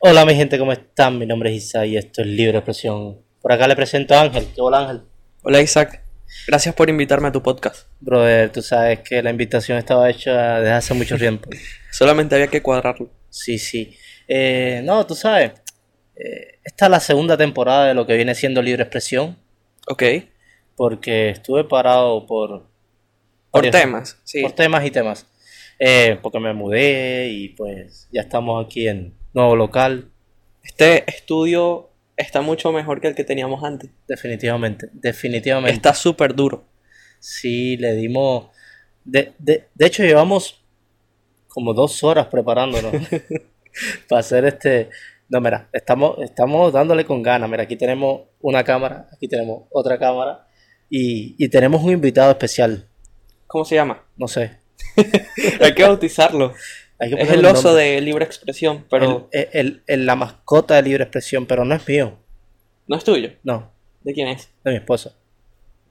Hola mi gente, ¿cómo están? Mi nombre es Isa y esto es Libre Expresión. Por acá le presento a Ángel. ¿Qué hola Ángel? Hola Isaac, gracias por invitarme a tu podcast. Brother, tú sabes que la invitación estaba hecha desde hace mucho tiempo. Solamente había que cuadrarlo. Sí, sí. Eh, no, tú sabes, eh, esta es la segunda temporada de lo que viene siendo Libre Expresión, Ok, porque estuve parado por... por varios- temas, sí. Por temas y temas. Eh, porque me mudé y pues ya estamos aquí en nuevo local. Este estudio está mucho mejor que el que teníamos antes. Definitivamente, definitivamente. Está súper duro. Sí, le dimos. De, de, de hecho, llevamos como dos horas preparándonos para hacer este. No, mira, estamos, estamos dándole con ganas. Mira, aquí tenemos una cámara, aquí tenemos otra cámara y, y tenemos un invitado especial. ¿Cómo se llama? No sé. Hay que bautizarlo. Es el oso de libre expresión, pero El- el- el- la mascota de libre expresión, pero no es mío. no es tuyo. No, ¿De quién es? de mi esposa.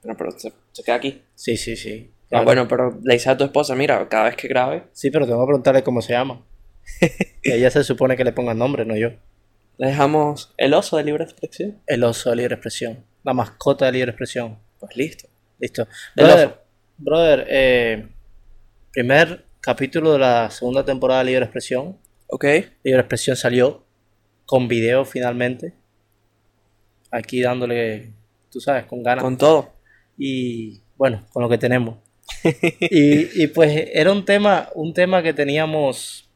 Pero, pero se, se queda aquí. Sí, sí, sí. Ah, Claro. bueno, pero le dice a tu esposa, mira, cada vez que grabe, Sí, pero tengo que preguntarle cómo se llama. Ella se supone que le ponga nombre, no yo. le dejamos el oso de libre expresión. El oso de libre expresión. La mascota de libre expresión. Pues listo. Listo. El Brother, brother eh, primer capítulo de la segunda temporada de Libre Expresión. Ok, Libre Expresión salió con video finalmente. Aquí dándole, tú sabes, con ganas. con todo. Y bueno, con lo que tenemos. y, y, pues era un tema, un tema que teníamos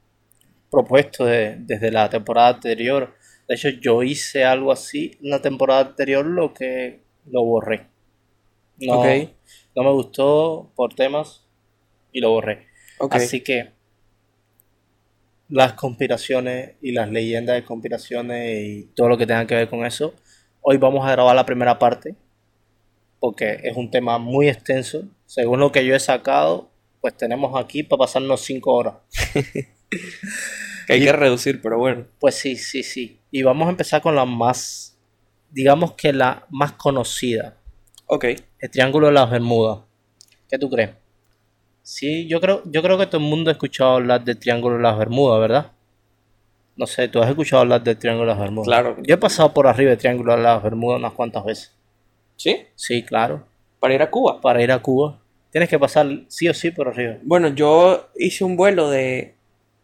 propuesto de- desde la temporada anterior. De hecho, yo hice algo así en la temporada anterior, lo que lo borré. No, Ok. no me gustó por temas y lo borré. Así que las conspiraciones y las leyendas de conspiraciones y todo lo que tenga que ver con eso, hoy vamos a grabar la primera parte porque es un tema muy extenso. Según lo que yo he sacado, pues tenemos aquí para pasarnos cinco horas. que hay y- que reducir, pero bueno. Pues sí, sí, sí. Y vamos a empezar con la más, digamos que la más conocida, Ok, el Triángulo de las Bermudas. ¿Qué tú crees? Sí, yo creo, yo creo que todo el mundo ha escuchado hablar del Triángulo de las Bermudas, ¿verdad? No sé, tú has escuchado hablar del Triángulo de las Bermudas. Claro. Yo he pasado por arriba del Triángulo de las Bermudas unas cuantas veces. ¿sí? Sí, claro. Para ir a Cuba. Para ir a Cuba. Tienes que pasar sí o sí por arriba. Bueno, yo hice un vuelo de,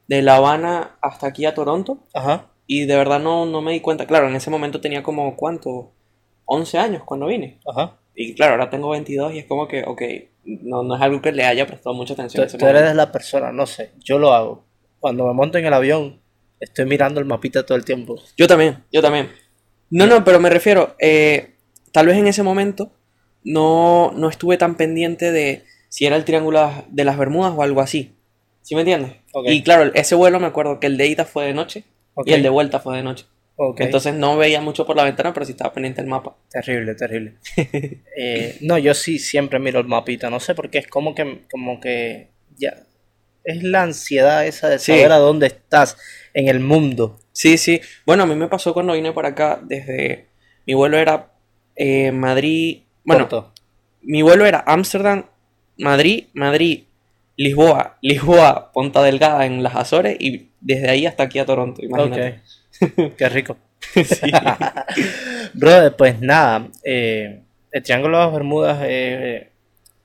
de La Habana hasta aquí a Toronto Ajá. y de verdad no, no me di cuenta. Claro, en ese momento tenía como, ¿cuánto? 11 años cuando vine. Ajá. Y claro, ahora tengo 22 y es como que, ok, no, no es algo que le haya prestado mucha atención. Tú, tú eres la persona, no sé. Yo lo hago. Cuando me monto en el avión, estoy mirando el mapita todo el tiempo. Yo también, yo también. No, no, pero me refiero, eh, tal vez en ese momento no, no estuve tan pendiente de si era el Triángulo de las Bermudas o algo así. ¿Sí me entiendes? Y claro, ese vuelo me acuerdo que el de ida fue de noche y el de vuelta fue de noche. Entonces no veía mucho por la ventana, pero sí estaba pendiente del mapa. Terrible, terrible. Eh, no, yo sí siempre miro el mapita, no sé por qué, es como que, como que ya, es la ansiedad esa de Sí. saber a dónde estás en el mundo. Sí, sí. Bueno, a mí me pasó cuando vine para acá, desde... Mi vuelo era eh, Madrid... Bueno, mi vuelo era Ámsterdam, Madrid, Madrid, Lisboa, Lisboa, Ponta Delgada en las Azores y desde ahí hasta aquí a Toronto, imagínate. Qué rico. Brother, pues nada, eh, el Triángulo de las Bermudas, eh,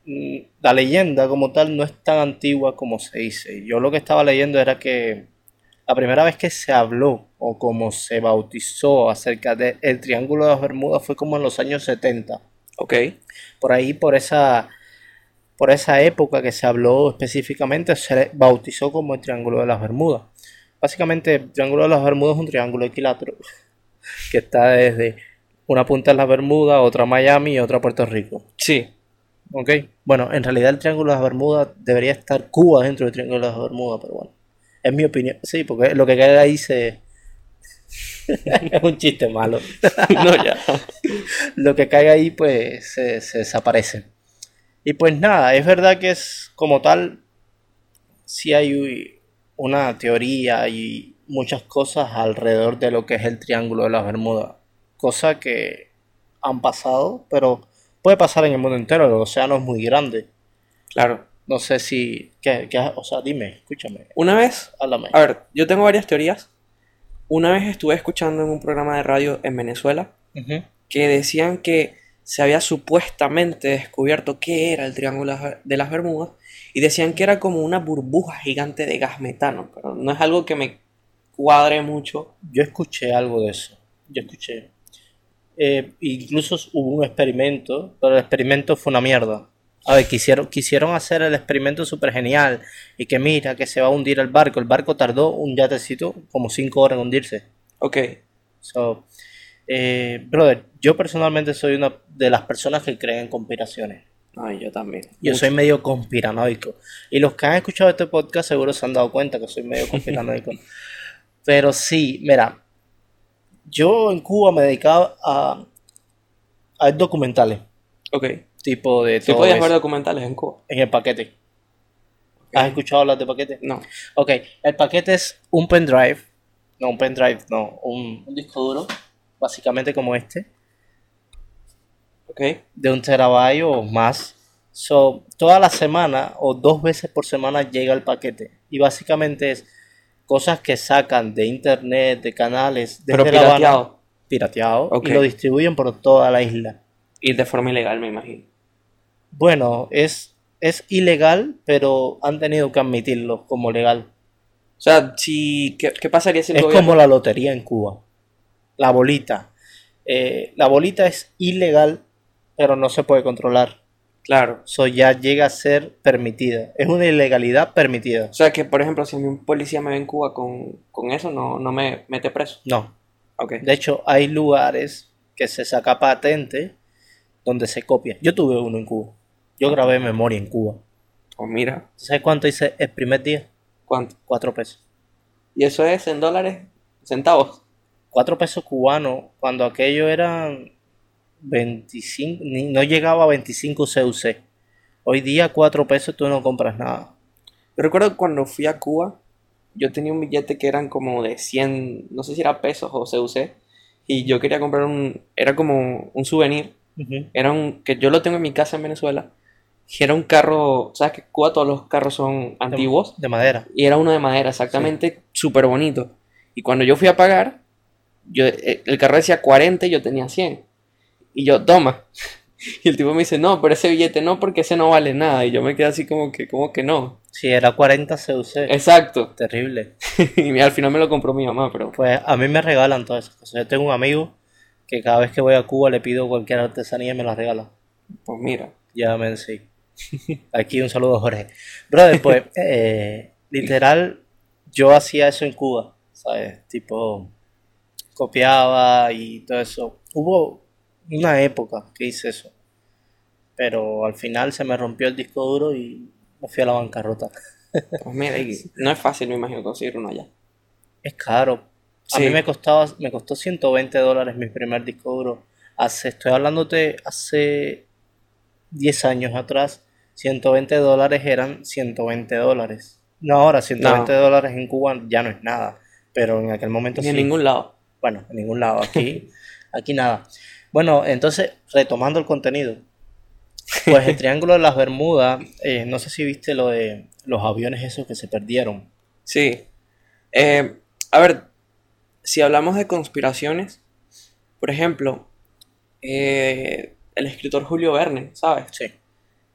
mm, la leyenda como tal no es tan antigua como se dice. Yo lo que estaba leyendo era que la primera vez que se habló o como se bautizó acerca del Triángulo de las Bermudas fue como en los años 70. Ok, por ahí, por esa, por esa época que se habló específicamente, se bautizó como el Triángulo de las Bermudas. Básicamente, el Triángulo de las Bermudas es un triángulo equilátero que está desde una punta de las Bermudas, otra Miami y otra Puerto Rico. sí, ¿Ok? Bueno, en realidad el Triángulo de las Bermudas debería estar Cuba dentro del Triángulo de las Bermudas, pero bueno, es mi opinión. Sí, porque lo que cae ahí se... es un chiste malo. no ya. lo que caiga ahí pues se, se desaparece. Y pues nada, es verdad que es como tal, sí hay una teoría y muchas cosas alrededor de lo que es el Triángulo de las Bermudas. Cosa que han pasado, pero puede pasar en el mundo entero, el océano es muy grande. Claro. No sé si, ¿qué, qué- o sea, dime, escúchame, Una vez, háblame. a ver, yo tengo varias teorías. una vez estuve escuchando en un programa de radio en Venezuela que decían que se había supuestamente descubierto qué era el Triángulo de las Bermudas y decían que era como una burbuja gigante de gas metano, pero no es algo que me cuadre mucho. Yo escuché algo de eso. Yo escuché. Eh, incluso hubo un experimento, pero el experimento fue una mierda. A ver, quisieron, quisieron hacer el experimento súper genial y que mira, que se va a hundir el barco. El barco tardó un yatecito como 5 horas en hundirse. Ok, So, eh, brother, yo personalmente soy una de las personas que creen en conspiraciones. ay, yo también. Yo Mucho. soy medio conspiranoico. Y los que han escuchado este podcast seguro se han dado cuenta que soy medio conspiranoico. Pero sí, mira, yo en Cuba me dedicaba a, a ver documentales, Ok. tipo de ¿Sí todo podías eso, ver documentales en Cuba? en el paquete. ¿Has escuchado hablar de paquete? No. Ok, el paquete es un pendrive, no un pendrive, no, un, un disco duro, básicamente como este, Ok. de un terabyte o más. So, toda la semana o dos veces por semana llega el paquete. Y básicamente es cosas que sacan de internet, de canales, desde Pero Habana, pirateado. pirateado, y lo distribuyen por toda la isla. Y de forma ilegal, me imagino. Bueno, es, es ilegal, pero han tenido que admitirlo como legal. O sea, si, ¿qué, qué pasaría si el Es gobierno... como la lotería en Cuba. La bolita. Eh, la bolita es ilegal, pero no se puede controlar. Claro. Eso ya llega a ser permitida. Es una ilegalidad permitida. O sea, que por ejemplo, si un policía me ve en Cuba con, con eso, no, no me mete preso. No. Ok. De hecho, hay lugares que se saca patente donde se copia. Yo tuve uno en Cuba. Yo grabé memoria en Cuba. Pues mira, ¿Sabes cuánto hice el primer día? ¿cuánto? Cuatro pesos. ¿Y eso es en dólares? ¿Centavos? Cuatro pesos cubanos cuando aquello eran 25, ni- no llegaba a 25 CUC. Hoy día cuatro pesos tú no compras nada. Yo recuerdo cuando fui a Cuba, yo tenía un billete que eran como de 100, no sé si era pesos o CUC, y yo quería comprar un, era como un souvenir, era un, que yo lo tengo en mi casa en Venezuela, y era un carro, ¿sabes que Cuba todos los carros son antiguos? De madera. Y era uno de madera, exactamente, súper bonito. Y cuando yo fui a pagar, yo, eh, el carro decía 40 y yo tenía 100. Y yo, toma. Y el tipo me dice, no, pero ese billete no, porque ese no vale nada. Y yo me quedé así como que, como que no. Si era 40 CUC. Exacto. Terrible. y al final me lo compró mi mamá, pero Pues a mí me regalan todas esas cosas. Yo tengo un amigo que cada vez que voy a Cuba le pido cualquier artesanía y me la regala. pues mira. Llámame sí. Aquí un saludo a Jorge. Brother, pues, eh, literal, yo hacía eso en Cuba, ¿sabes? Tipo, copiaba y todo eso. Hubo una época que hice eso, pero al final se me rompió el disco duro y me fui a la bancarrota. Pues mira, no es fácil, me imagino, conseguir uno allá. Es caro. A Sí. mí me costaba, me costó 120 dólares mi primer disco duro. Hace, estoy hablándote hace 10 años atrás, 120 dólares eran 120 dólares. No, ahora 120 No. dólares en Cuba ya no es nada, pero en aquel momento Ni sí. en ningún lado. Bueno, en ningún lado, aquí, aquí nada. Bueno, entonces, retomando el contenido, pues el Triángulo de las Bermudas, eh, no sé si viste lo de los aviones esos que se perdieron. Sí. Eh, a ver, si hablamos de conspiraciones, por ejemplo, eh, el escritor Julio Verne, ¿sabes? Sí.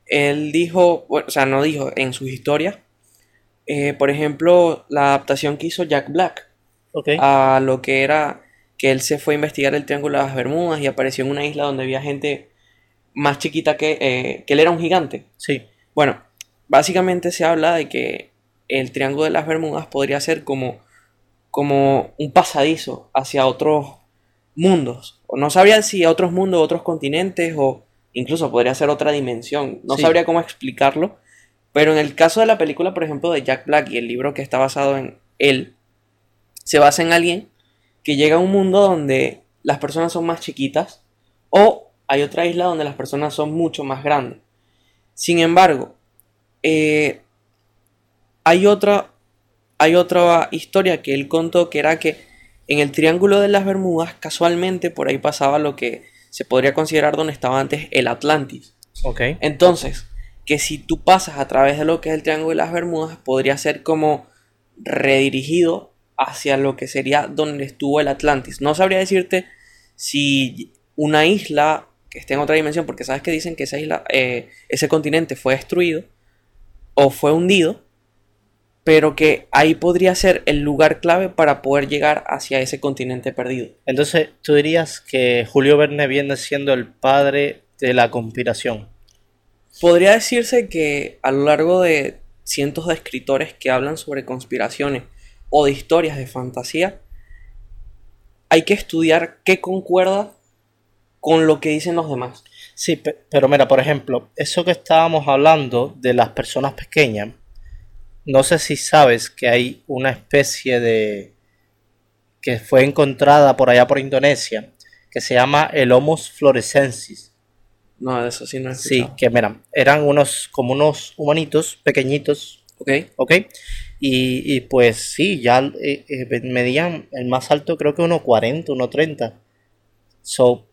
Él dijo, bueno, o sea, no dijo, en sus historias, por ejemplo, la adaptación que hizo Jack Black A lo que era que él se fue a investigar el Triángulo de las Bermudas y apareció en una isla donde había gente más chiquita que, eh, que él era un gigante. Sí. Bueno, básicamente se habla de que el Triángulo de las Bermudas podría ser como, como un pasadizo hacia otros mundos. O no sabría si a otros mundos, otros continentes, o incluso podría ser otra dimensión. No Sí. sabría cómo explicarlo. Pero en el caso de la película, por ejemplo, de Jack Black y el libro que está basado en él, se basa en alguien que llega a un mundo donde las personas son más chiquitas o hay otra isla donde las personas son mucho más grandes. Sin embargo, eh, hay otra hay otra historia que él contó que era que en el Triángulo de las Bermudas casualmente por ahí pasaba lo que se podría considerar donde estaba antes el Atlantis. Ok. Entonces, que si tú pasas a través de lo que es el Triángulo de las Bermudas, podría ser como redirigido hacia lo que sería donde estuvo el Atlantis. No sabría decirte si una isla que esté en otra dimensión, porque sabes que dicen que esa isla, eh, ese continente fue destruido o fue hundido, pero que ahí podría ser el lugar clave para poder llegar hacia ese continente perdido. Entonces, tú dirías que Julio Verne viene siendo el padre de la conspiración. Podría decirse que a lo largo de cientos de escritores que hablan sobre conspiraciones o de historias de fantasía, hay que estudiar qué concuerda con lo que dicen los demás. Sí, pero mira, por ejemplo, eso que estábamos hablando de las personas pequeñas, no sé si sabes que hay una especie de que fue encontrada por allá por Indonesia, que se llama el Homo florescensis. No, eso sí no es. Sí, que mira, eran unos como unos humanitos pequeñitos. Ok. Ok. Y, y pues sí, ya eh, eh, medían el más alto creo que 1,40, 1,30. So,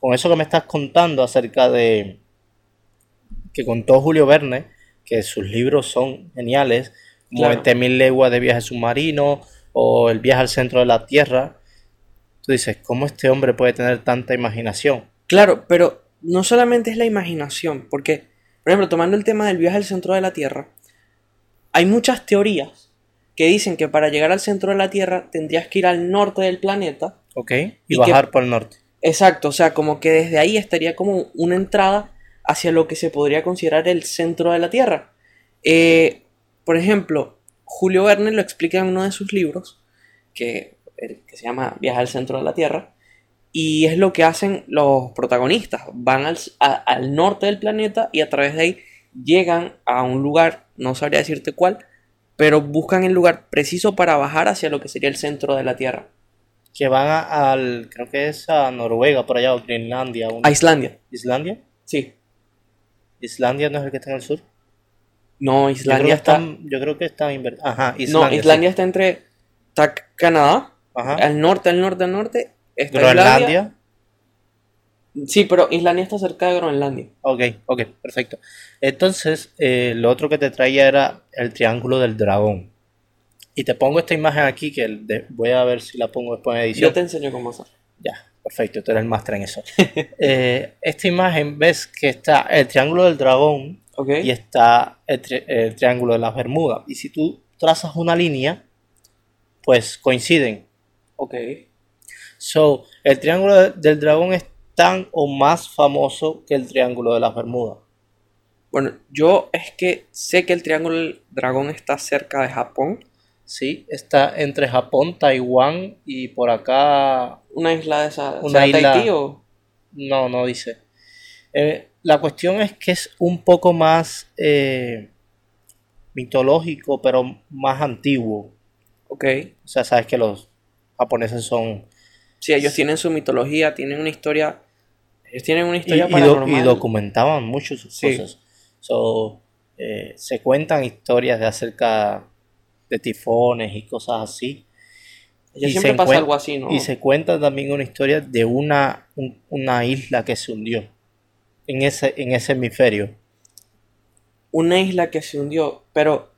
con eso que me estás contando acerca de que contó Julio Verne, que sus libros son geniales, como 20.000 leguas de viaje submarino o El viaje al centro de la Tierra, tú dices, ¿cómo este hombre puede tener tanta imaginación? Claro, pero no solamente es la imaginación, porque, por ejemplo, tomando el tema del viaje al centro de la Tierra, hay muchas teorías que dicen que para llegar al centro de la Tierra tendrías que ir al norte del planeta. Ok, y, bajar por el norte. Exacto, o sea, como que desde ahí estaría como una entrada hacia lo que se podría considerar el centro de la Tierra. Eh, por ejemplo, Julio Verne lo explica en uno de sus libros, que, que se llama Viaje al centro de la Tierra, y es lo que hacen los protagonistas. Van al, al, norte del planeta y a través de ahí llegan a un lugar, no sabría decirte cuál, pero buscan el lugar preciso para bajar hacia lo que sería el centro de la Tierra que van a, al, creo que es a Noruega, por allá, o Greenlandia. A Islandia. ¿Islandia? Sí. ¿Islandia no es el que está en el sur? No, Islandia está... Yo creo que está Ajá, Islandia. No, Islandia está entre está Canadá, Ajá. al norte, al norte, al norte. Está Groenlandia. Sí, pero Islandia está cerca de Groenlandia. Ok, ok, perfecto. Entonces, eh, lo otro que te traía era el triángulo del dragón. Y te pongo esta imagen aquí que voy a ver si la pongo después en edición. Yo te enseño cómo hacer. Ya, perfecto, tú eres el máster en eso. Eh, esta imagen ves que está el triángulo del dragón y está el, triángulo de las Bermudas. Y si tú trazas una línea, pues coinciden. Ok. So, el triángulo del dragón es tan o más famoso que el triángulo de las Bermudas. Bueno, yo es que sé que el triángulo del dragón está cerca de Japón Sí, está entre Japón, Taiwán y por acá. ¿Una isla de esa? ¿Una isla? No, no dice. Eh, la cuestión es que es un poco más eh, mitológico, pero más antiguo. Ok. O sea, sabes que los japoneses son. Sí, ellos tienen su mitología, tienen una historia. Ellos tienen una historia y, y, documentaban mucho sus cosas. So, eh, se cuentan historias de acerca de tifones y cosas así. y siempre pasa algo así, ¿no? Y se cuenta también una historia de una, una isla que se hundió en ese, en ese hemisferio. Una isla que se hundió, pero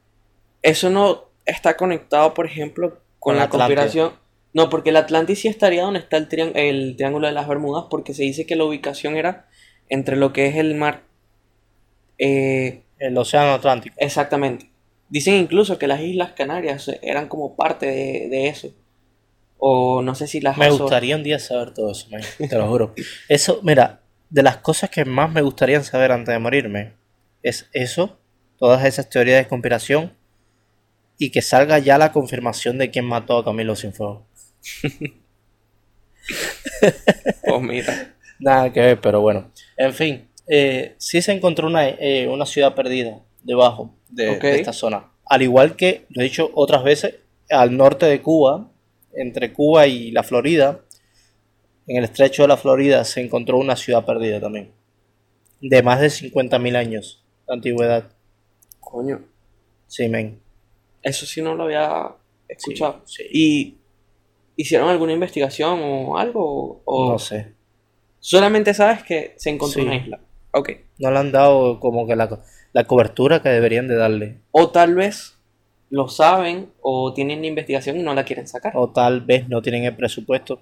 eso no está conectado, por ejemplo, con, la conspiración. No, porque el Atlantis sí estaría donde está el, el Triángulo de las Bermudas, porque se dice que la ubicación era entre lo que es el mar. Eh, el Océano Atlántico. Exactamente. Dicen incluso que las Islas Canarias eran como parte de, eso. O no sé si las... Me gustaría un día saber todo eso, te lo juro. Eso, mira, de las cosas que más me gustaría saber antes de morirme, es eso, todas esas teorías de conspiración, y que salga ya la confirmación de quién mató a Camilo Cienfuegos. pues mira. Nada que ver, pero bueno. En fin, eh, sí se encontró una, eh, una ciudad perdida debajo de, esta zona. Al igual que, lo he dicho otras veces, al norte de Cuba, entre Cuba y la Florida, en el estrecho de la Florida se encontró una ciudad perdida también. De más de 50.000 años de antigüedad. Coño. Sí, men. Eso sí no lo había escuchado. ¿Y hicieron alguna investigación o algo? O... No sé. Solamente sabes que se encontró una isla. Ok. No le han dado como que la la cobertura que deberían de darle. O tal vez lo saben o tienen la investigación y no la quieren sacar. O tal vez no tienen el presupuesto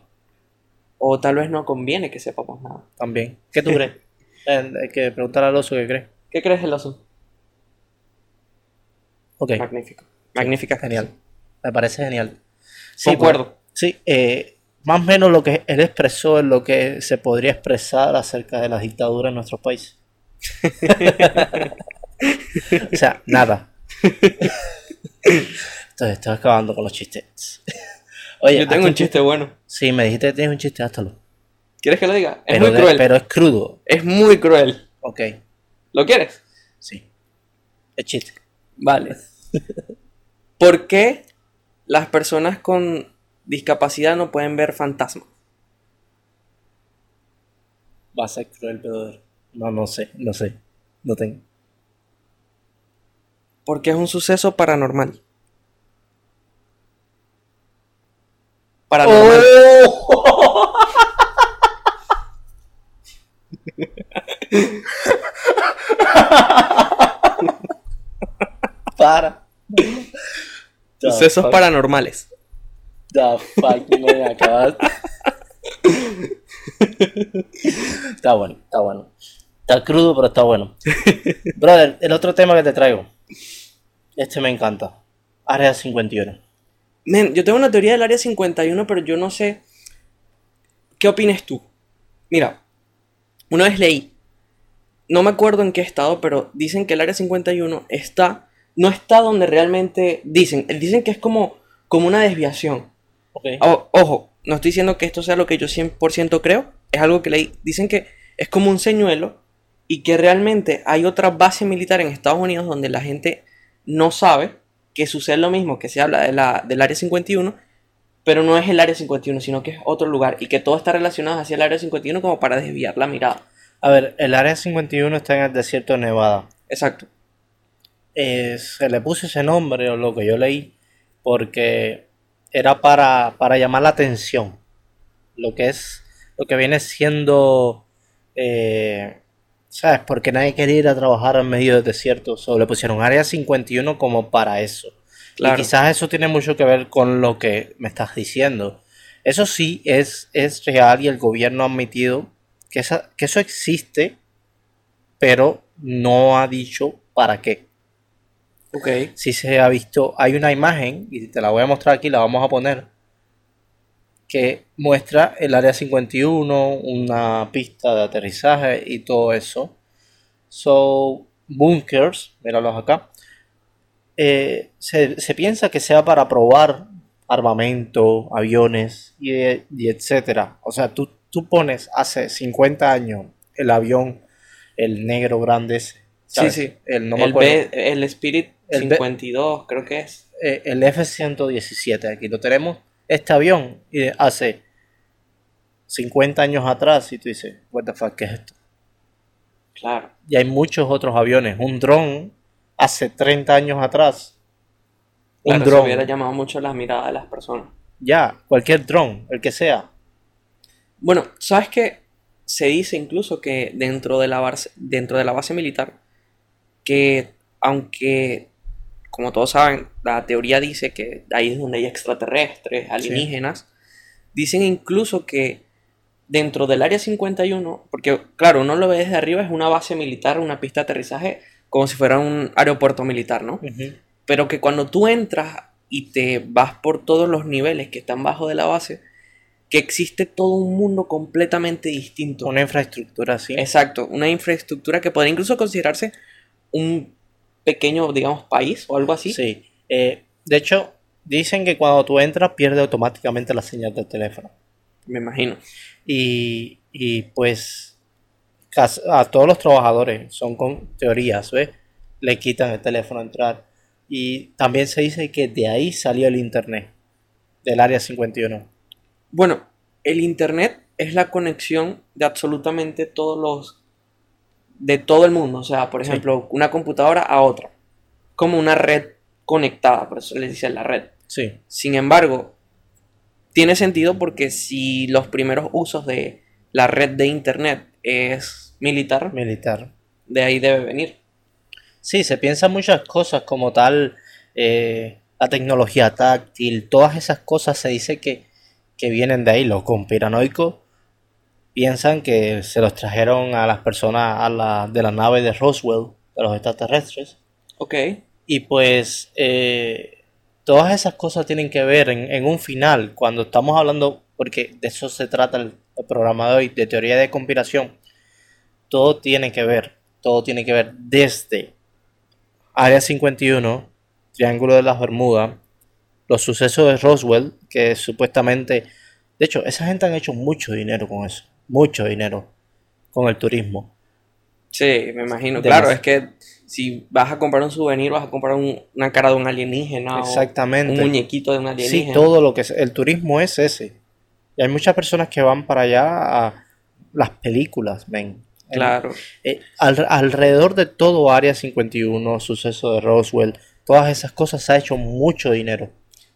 O tal vez no conviene que sepamos nada. también. ¿Qué tú crees? Eh, Hay que preguntar al oso qué cree. ¿Qué crees del oso? Ok, Magnífico. Magnífica. genial. Me parece genial. Concuerdo. Sí, eh, más o menos lo que él expresó es lo que se podría expresar acerca de la dictadura en nuestro país. o sea, nada. Entonces, estoy acabando con los chistes. Oye, Yo tengo un chiste bueno. Sí, me dijiste que tienes un chiste, háztelo. ¿Quieres que lo diga? Es Pero, muy de- cruel. pero es crudo. Es muy cruel. Ok, ¿Lo quieres? sí. Es chiste. Vale. ¿Por qué las personas con discapacidad no pueden ver fantasmas? Va a ser cruel, pero... No, no sé, no sé. No tengo. Porque es un suceso paranormal. Paranormal. Para. Sucesos paranormales. The fuck me acabaste. está bueno, está bueno. Está crudo, pero está bueno. Brother, el otro tema que te traigo. Este me encanta. Área 51. Men, yo tengo una teoría del área 51, pero yo no sé. ¿Qué opines tú? Mira, una vez leí, no me acuerdo en qué estado, pero dicen que el área 51 está, no está donde realmente dicen, dicen que es como, como una desviación. O- ojo, no estoy diciendo que esto sea lo que yo 100% creo, es algo que leí. Dicen que es como un señuelo y que realmente hay otra base militar en Estados Unidos donde la gente no sabe que sucede lo mismo, que se habla de la, del área 51, pero no es el área 51, sino que es otro lugar y que todo está relacionado hacia el área 51 como para desviar la mirada. A ver, el área 51 está en el desierto de Nevada. Exacto. Eh, se le puso ese nombre, o lo que yo leí, porque era para, para llamar la atención. Lo que es, lo que viene siendo, eh, ¿sabes? Porque nadie quería ir a trabajar en medio del desierto. Solo le pusieron área 51 como para eso. Claro. Y quizás eso tiene mucho que ver con lo que me estás diciendo. Eso sí es, es real y el gobierno ha admitido que, esa- que eso existe, pero no ha dicho para qué. Ok. Si se ha visto, hay una imagen, y te la voy a mostrar aquí, la vamos a poner, que muestra el área 51, una pista de aterrizaje y todo eso. So, bunkers, míralos acá. Eh, se, se piensa que sea para probar armamento, aviones y, y etcétera. O sea, tú, tú pones hace 50 años el avión, el negro grande ese. ¿sabes? Sí, sí. El, no me el, acuerdo. B- el Spirit El B- 52, creo que es. eh, el F-117, aquí lo tenemos, este avión, y hace 50 años atrás, y tú dices, what the fuck, ¿qué es esto? Claro. Y hay muchos otros aviones, un dron hace 30 años atrás, un Claro, eso dron, hubiera llamado mucho la mirada de las personas. ya, cualquier dron, el que sea, Bueno, ¿sabes qué? Se dice incluso que dentro de la base, dentro de la base militar, que aunque, como todos saben, la teoría dice que ahí es donde hay extraterrestres, alienígenas, dicen incluso que dentro del área 51, porque claro, uno lo ve desde arriba, es una base militar, una pista de aterrizaje, como si fuera un aeropuerto militar, ¿no? Pero que cuando tú entras y te vas por todos los niveles que están bajo de la base, que existe todo un mundo completamente distinto. una infraestructura así. Exacto, una infraestructura que podría incluso considerarse un pequeño, digamos, país o algo así. Sí. Eh, de hecho, dicen que cuando tú entras pierde automáticamente la señal del teléfono. Me imagino. Y, y pues a todos los trabajadores son con teorías, ¿ves? Le quitan el teléfono a entrar. Y también se dice que de ahí salió el internet, del área 51. Bueno, el internet es la conexión de absolutamente todos los de todo el mundo, o sea, por Sí. ejemplo, una computadora a otra, como una red conectada, por eso les dice la red. Sí, Sin embargo, tiene sentido porque si los primeros usos de la red de internet es militar, militar. de ahí debe venir. Sí, se piensan muchas cosas como tal. eh, la tecnología táctil, todas esas cosas se dice que, que vienen de ahí. Los conspiranoicos piensan que se los trajeron a las personas a la, de la nave de Roswell, de los extraterrestres. Ok. Y pues eh, todas esas cosas tienen que ver en, en un final, cuando estamos hablando, porque de eso se trata el, el programa de hoy, de teoría de conspiración, todo tiene que ver, todo tiene que ver desde Área 51, Triángulo de las Bermudas, los sucesos de Roswell, que supuestamente, de hecho, esa gente han hecho mucho dinero con eso, mucho dinero con el turismo. Sí, me imagino. De claro, es que si vas a comprar un souvenir, vas a comprar un- una cara de un alienígena o Exactamente. un muñequito de un Sí, alienígena. todo lo que es, el turismo es ese. Y hay muchas personas que van para allá a las películas, ven. Claro. Eh, al- alrededor de todo Área 51, suceso de Roswell, todas esas cosas se ha hecho mucho dinero.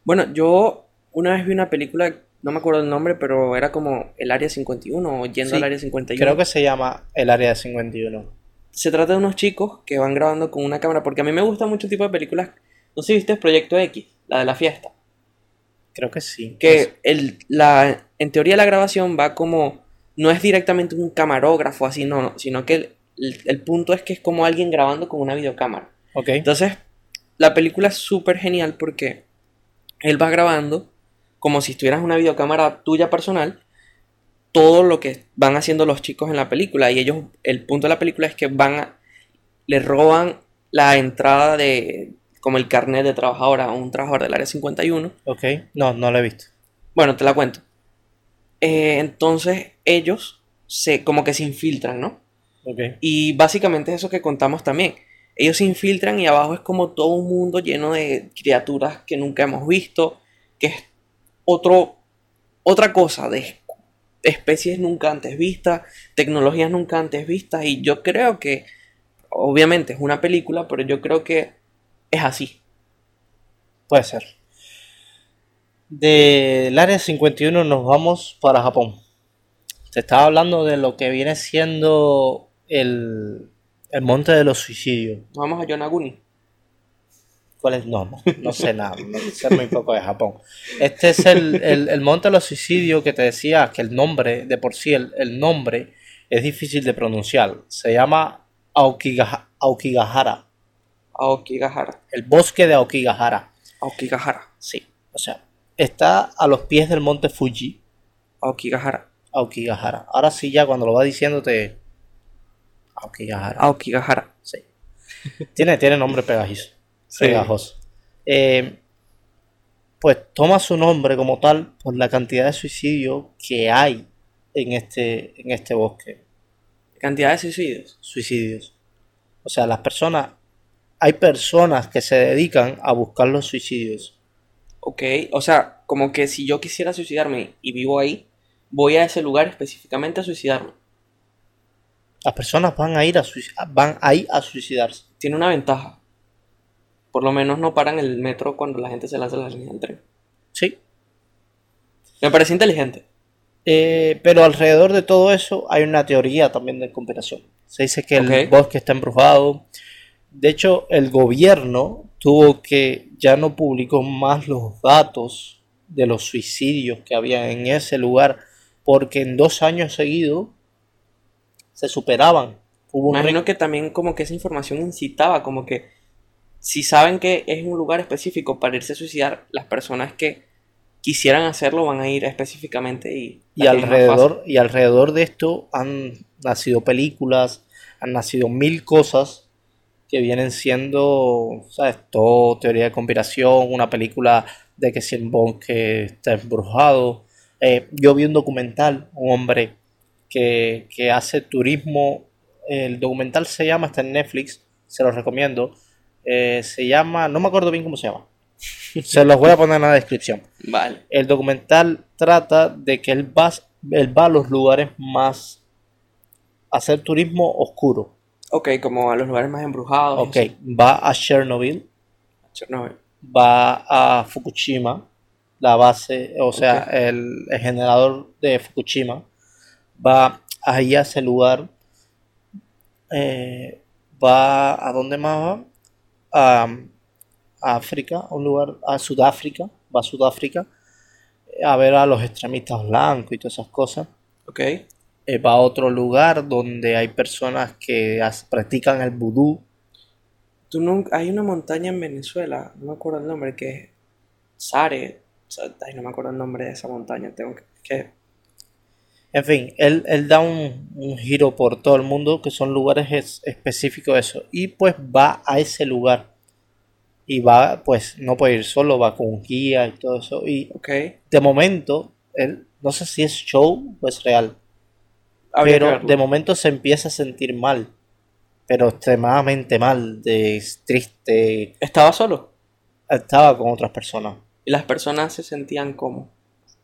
Bueno, yo una vez vi una película, no me acuerdo el nombre, pero era como el Área 51 o yendo Sí, al Área 51. Creo que se llama el Área 51. Se trata de unos chicos que van grabando con una cámara, porque a mí me gusta mucho el tipo de películas. No sé si viste Proyecto X, la de la fiesta. Creo que sí. Que el, la, en teoría la grabación va como, no es directamente un camarógrafo así, no, no, sino que el, el- el punto es que es como alguien grabando con una videocámara. Ok. Entonces, la película es súper genial porque él va grabando como si estuvieras una videocámara tuya personal todo lo que van haciendo los chicos en la película y ellos el punto de la película es que van a, le roban la entrada de como el carnet de trabajador a un trabajador del área 51 Ok. No, no lo he visto. bueno te la cuento Eh, entonces ellos se como que se infiltran no Ok. y básicamente es eso que contamos también. Ellos se infiltran y abajo es como todo un mundo lleno de criaturas que nunca hemos visto, que es otro, otra cosa, de especies nunca antes vistas, tecnologías nunca antes vistas. Y yo creo que, obviamente es una película, pero yo creo que es así. Puede ser. Del área 51 nos vamos para Japón. Te estaba hablando de lo que viene siendo el, el monte de los suicidios. Vamos a Yonaguni. ¿Cuál es? No, no, no sé nada, no sé muy poco de Japón. Este es el, el- el monte de los suicidios que te decía que el nombre, de por sí, el, el nombre es difícil de pronunciar. Se llama Aokigaha- Aokigahara, Aokigahara. el bosque de Aokigahara. Aokigahara. Sí, o sea, está a los pies del monte Fuji, Aokigahara. Aokigahara. Ahora sí, ya cuando lo va diciendo te. Aokigahara. Aokigahara. Sí. Tiene, tiene nombre pegajizo. Sí. Pegajoso. Eh, pues toma su nombre como tal por la cantidad de suicidios que hay en este, en este bosque. Cantidad de suicidios. Suicidios. O sea, las personas. Hay personas que se dedican a buscar los suicidios. Ok, o sea, como que si yo quisiera suicidarme y vivo ahí, voy a ese lugar específicamente a suicidarme. Las personas van a ir a, van ahí a suicidarse. Tiene una ventaja. Por lo menos no paran el metro cuando la gente se lanza a las líneas del tren. Sí. Me parece inteligente. Eh, pero alrededor de todo eso hay una teoría también de conspiración. Se dice que el bosque está embrujado. De hecho, el gobierno tuvo que ya no publicó más los datos de los suicidios que había en ese lugar porque en dos años seguidos se superaban. Hubo Imagino que también como que esa información incitaba, como que si saben que es un lugar específico para irse a suicidar, las personas que quisieran hacerlo van a ir específicamente y... Y alrededor, y alrededor de esto han nacido películas, han nacido mil cosas que vienen siendo, ¿sabes? Todo teoría de conspiración, una película de que si el bosque está embrujado. Eh, yo vi un documental, un hombre que, que hace turismo, el documental se llama, está en Netflix, se los recomiendo. Eh, se llama, no me acuerdo bien cómo se llama. Se los voy a poner en la descripción. Vale. El documental trata de que él va, él va a los lugares más a hacer turismo oscuro. Ok, como a los lugares más embrujados. Ok, va a Chernobyl, Chernobyl. va a Fukushima, la base, o sea, el, el generador de Fukushima, va ahí a ese lugar, eh, va a dónde más va, a, a África, a un lugar, a Sudáfrica, va a Sudáfrica a ver a los extremistas blancos y todas esas cosas. Ok. Eh, va a otro lugar donde hay personas que as- practican el vudú. Tú nunca... Hay una montaña en Venezuela, no me acuerdo el nombre, que es Sare. Sa- Ay, no me acuerdo el nombre de esa montaña. Tengo que... que- En fin, él, él da un, un giro por todo el mundo que son lugares es- específicos de eso. Y pues va a ese lugar. Y va, pues no puede ir solo, va con un guía y todo eso. Y de momento, él, no sé si es show o es real. Pero de momento se empieza a sentir mal. Pero extremadamente mal, de triste. Estaba solo. Estaba con otras personas. Y las personas se sentían como...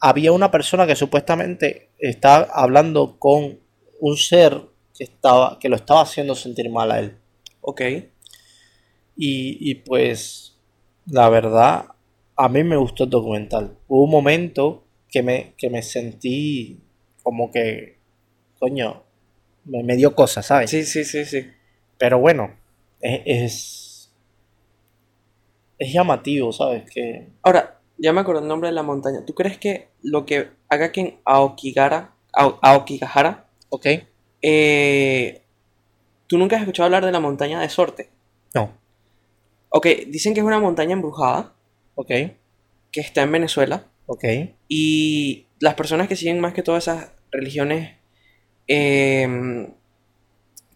Había una persona que supuestamente estaba hablando con un ser que estaba, que lo estaba haciendo sentir mal a él. Ok. Y, y pues, la verdad, a mí me gustó el documental. Hubo un momento que me, que me sentí como que, coño, me, me dio cosas, ¿sabes? Sí, sí, sí, sí. Pero bueno, es, es, es llamativo, ¿sabes? Que Ahora, ya me acuerdo el nombre de la montaña. ¿Tú crees que lo que haga que en Aokigara, Ao- Aokigahara, Ok. eh, tú nunca has escuchado hablar de la montaña de Sorte? No. Ok, dicen que es una montaña embrujada Ok. que está en Venezuela Ok. y las personas que siguen más que todas esas religiones eh,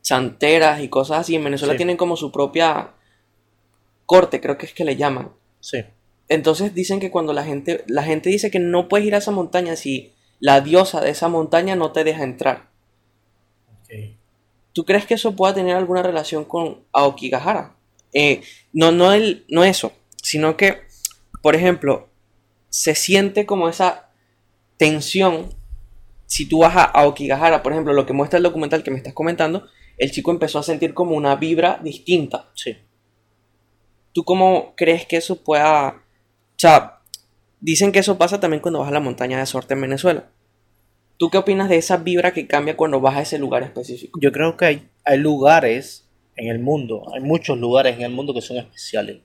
santeras y cosas así en Venezuela Sí. tienen como su propia corte, creo que es que le llaman. Sí. Entonces dicen que cuando la gente, la gente dice que no puedes ir a esa montaña si la diosa de esa montaña no te deja entrar. ¿Tú crees que eso pueda tener alguna relación con Aokigahara? Eh, no, no, el, no eso, sino que, por ejemplo, se siente como esa tensión. Si tú vas a Aokigahara, por ejemplo, lo que muestra el documental que me estás comentando, el chico empezó a sentir como una vibra distinta. Sí. ¿Tú cómo crees que eso pueda... O sea, dicen que eso pasa también cuando vas a la montaña de Sorte en Venezuela. ¿Tú qué opinas de esa vibra que cambia cuando vas a ese lugar específico? Yo creo que hay, hay lugares en el mundo, hay muchos lugares en el mundo que son especiales.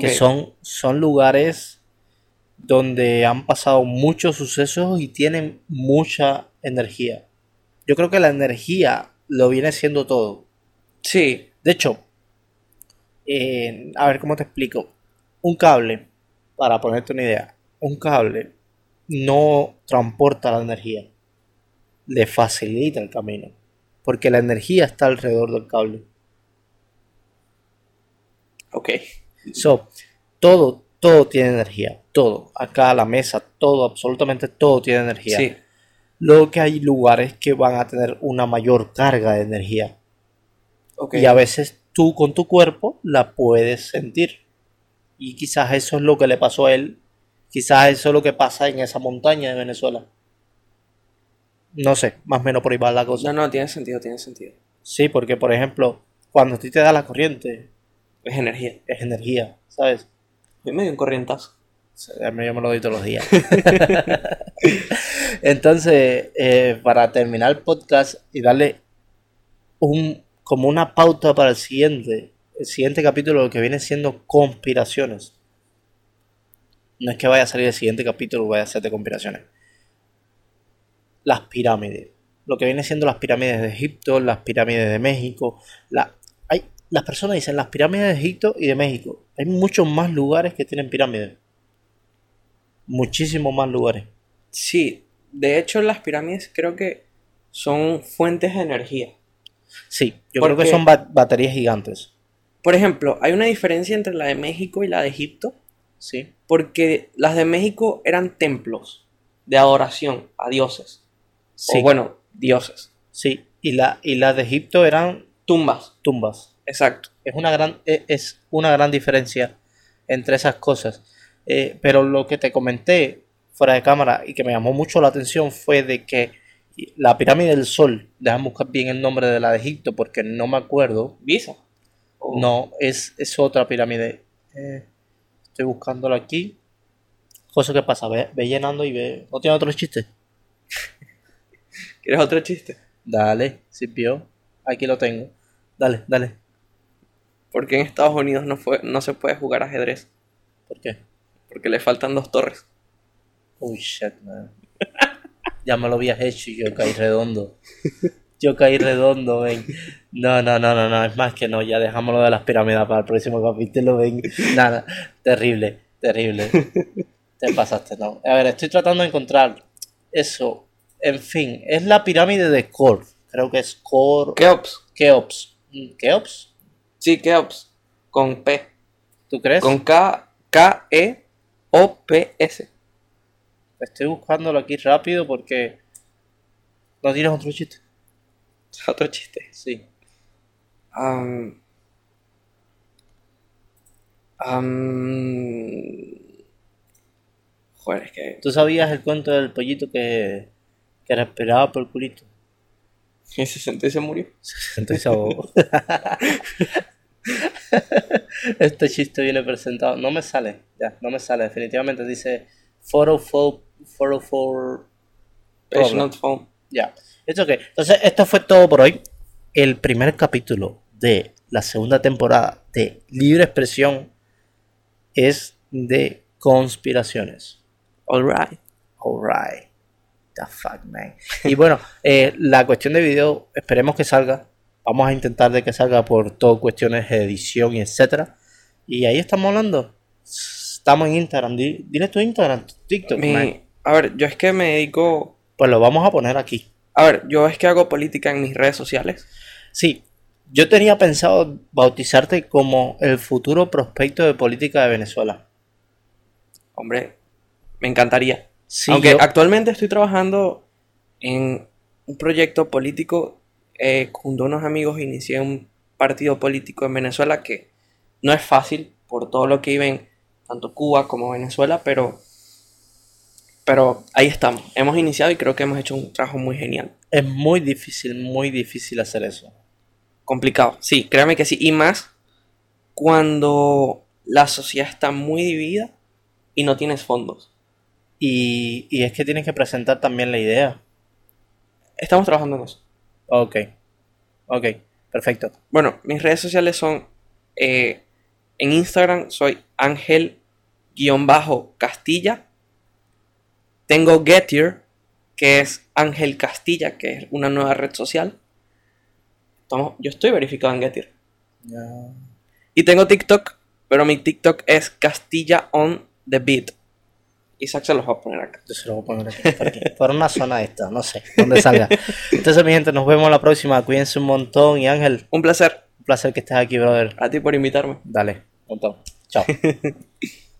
Que son, son lugares donde han pasado muchos sucesos y tienen mucha energía. Yo creo que la energía lo viene siendo todo. Sí, De hecho, eh, a ver cómo te explico. Un cable, para ponerte una idea, un cable no transporta la energía, le facilita el camino, porque la energía está alrededor del cable. ok. So, todo, todo tiene energía, todo. Acá la mesa, todo, absolutamente todo tiene energía. Sí, Luego que hay lugares que van a tener una mayor carga de energía. ok. Y a veces tú con tu cuerpo la puedes sentir. Y quizás eso es lo que le pasó a él. Quizás eso es lo que pasa en esa montaña de Venezuela. No sé, más o menos por ahí va la cosa. No, no, tiene sentido, tiene sentido. Sí, porque por ejemplo, cuando a ti te da la corriente, Es energía. es energía, ¿sabes? Yo me dio un corrientazo. Yo me lo doy todos los días. Entonces, eh, para terminar el podcast y darle un, como una pauta para el siguiente, el siguiente capítulo, lo que viene siendo conspiraciones. No es que vaya a salir el siguiente capítulo, vaya a ser de conspiraciones. Las pirámides. Lo que viene siendo las pirámides de Egipto, las pirámides de México. La, hay, las personas dicen las pirámides de Egipto y de México. Hay muchos más lugares que tienen pirámides. Muchísimos más lugares. Sí, de hecho las pirámides creo que son fuentes de energía. Sí, yo ¿Por creo que son ba- baterías gigantes. Por ejemplo, hay una diferencia entre la de México y la de Egipto, Sí. porque las de México eran templos de adoración a dioses. Sí. O bueno, dioses. Sí. Y la, y las de Egipto eran Tumbas, tumbas. exacto. Es una gran, e- es una gran diferencia entre esas cosas. Eh, pero lo que te comenté fuera de cámara y que me llamó mucho la atención fue de que la pirámide del sol, déjame buscar bien el nombre de la de Egipto porque no me acuerdo. Visa. No, es, es otra pirámide. Eh, estoy buscándola aquí. Cosa que pasa, ve, ve llenando y ve. ¿No tiene otro chiste? ¿Quieres otro chiste? Dale, sirvió. Aquí lo tengo. Dale, dale. ¿Por qué en Estados Unidos no, fue, no se puede jugar ajedrez? ¿Por qué? Porque le faltan dos torres. Uy, shit, man. ya me lo habías hecho y yo caí redondo. Yo caí redondo, ven. No, no, no, no, no, es más que no, ya dejámoslo de las pirámides para el próximo capítulo, ven. Nada, terrible, terrible. Te pasaste, no. A ver, estoy tratando de encontrar eso. En fin, es la pirámide de Kor. Creo que es Kor. Keops. Keops. ¿Keops? Sí, Keops. Con P. ¿Tú crees? Con K, K, E, O, P, S. Estoy buscándolo aquí rápido porque. ¿No tienes otro chiste? Otro chiste. Sí. Am, am, joder, es que ¿Tú sabías el cuento del pollito que, que respiraba por el culito? que se sentó y se murió. Entonces ahogó. Este chiste viene presentado. No me sale, ya, no me sale. Definitivamente dice 404. 404 Page Problem. not found. Ya. ¿Esto qué? Entonces, esto fue todo por hoy. El primer capítulo de la segunda temporada de Libre Expresión es de conspiraciones. Alright. Alright. The fuck, man. Y bueno, eh, la cuestión de video, esperemos que salga. Vamos a intentar de que salga por todo cuestiones de edición y etcétera. Y ahí estamos hablando. Estamos en Instagram. Di- Dile tu Instagram, tu TikTok, Mi- man. a ver, yo es que me dedico. Pues lo vamos a poner aquí. A ver, yo es que hago política en mis redes sociales. Sí, yo tenía pensado bautizarte como el futuro prospecto de política de Venezuela. Hombre, me encantaría. Sí, Aunque yo- actualmente estoy trabajando en un proyecto político. eh, junto a unos amigos inicié un partido político en Venezuela que no es fácil por todo lo que viven tanto Cuba como Venezuela, pero, pero ahí estamos. Hemos iniciado y creo que hemos hecho un trabajo muy genial. es muy difícil, muy difícil hacer eso. Complicado, sí, créame que sí. Y más cuando la sociedad está muy dividida y no tienes fondos. Y, y es que tienes que presentar también la idea. Estamos trabajando en eso. Ok, ok, perfecto. Bueno, mis redes sociales son eh, en Instagram soy Ángel-Castilla. Tengo Getir, que es Ángel Castilla, que es una nueva red social. Estamos- yo estoy verificado en Getir. Y tengo TikTok, pero mi TikTok es Castilla on the beat. Isaac se los va a poner acá. Yo se lo voy a poner aquí, por una zona esta, no sé, donde salga. Entonces, mi gente, nos vemos la próxima. Cuídense un montón. Y Ángel, Un placer un placer que estés aquí, brother. a ti por invitarme. Dale, un montón. Chao.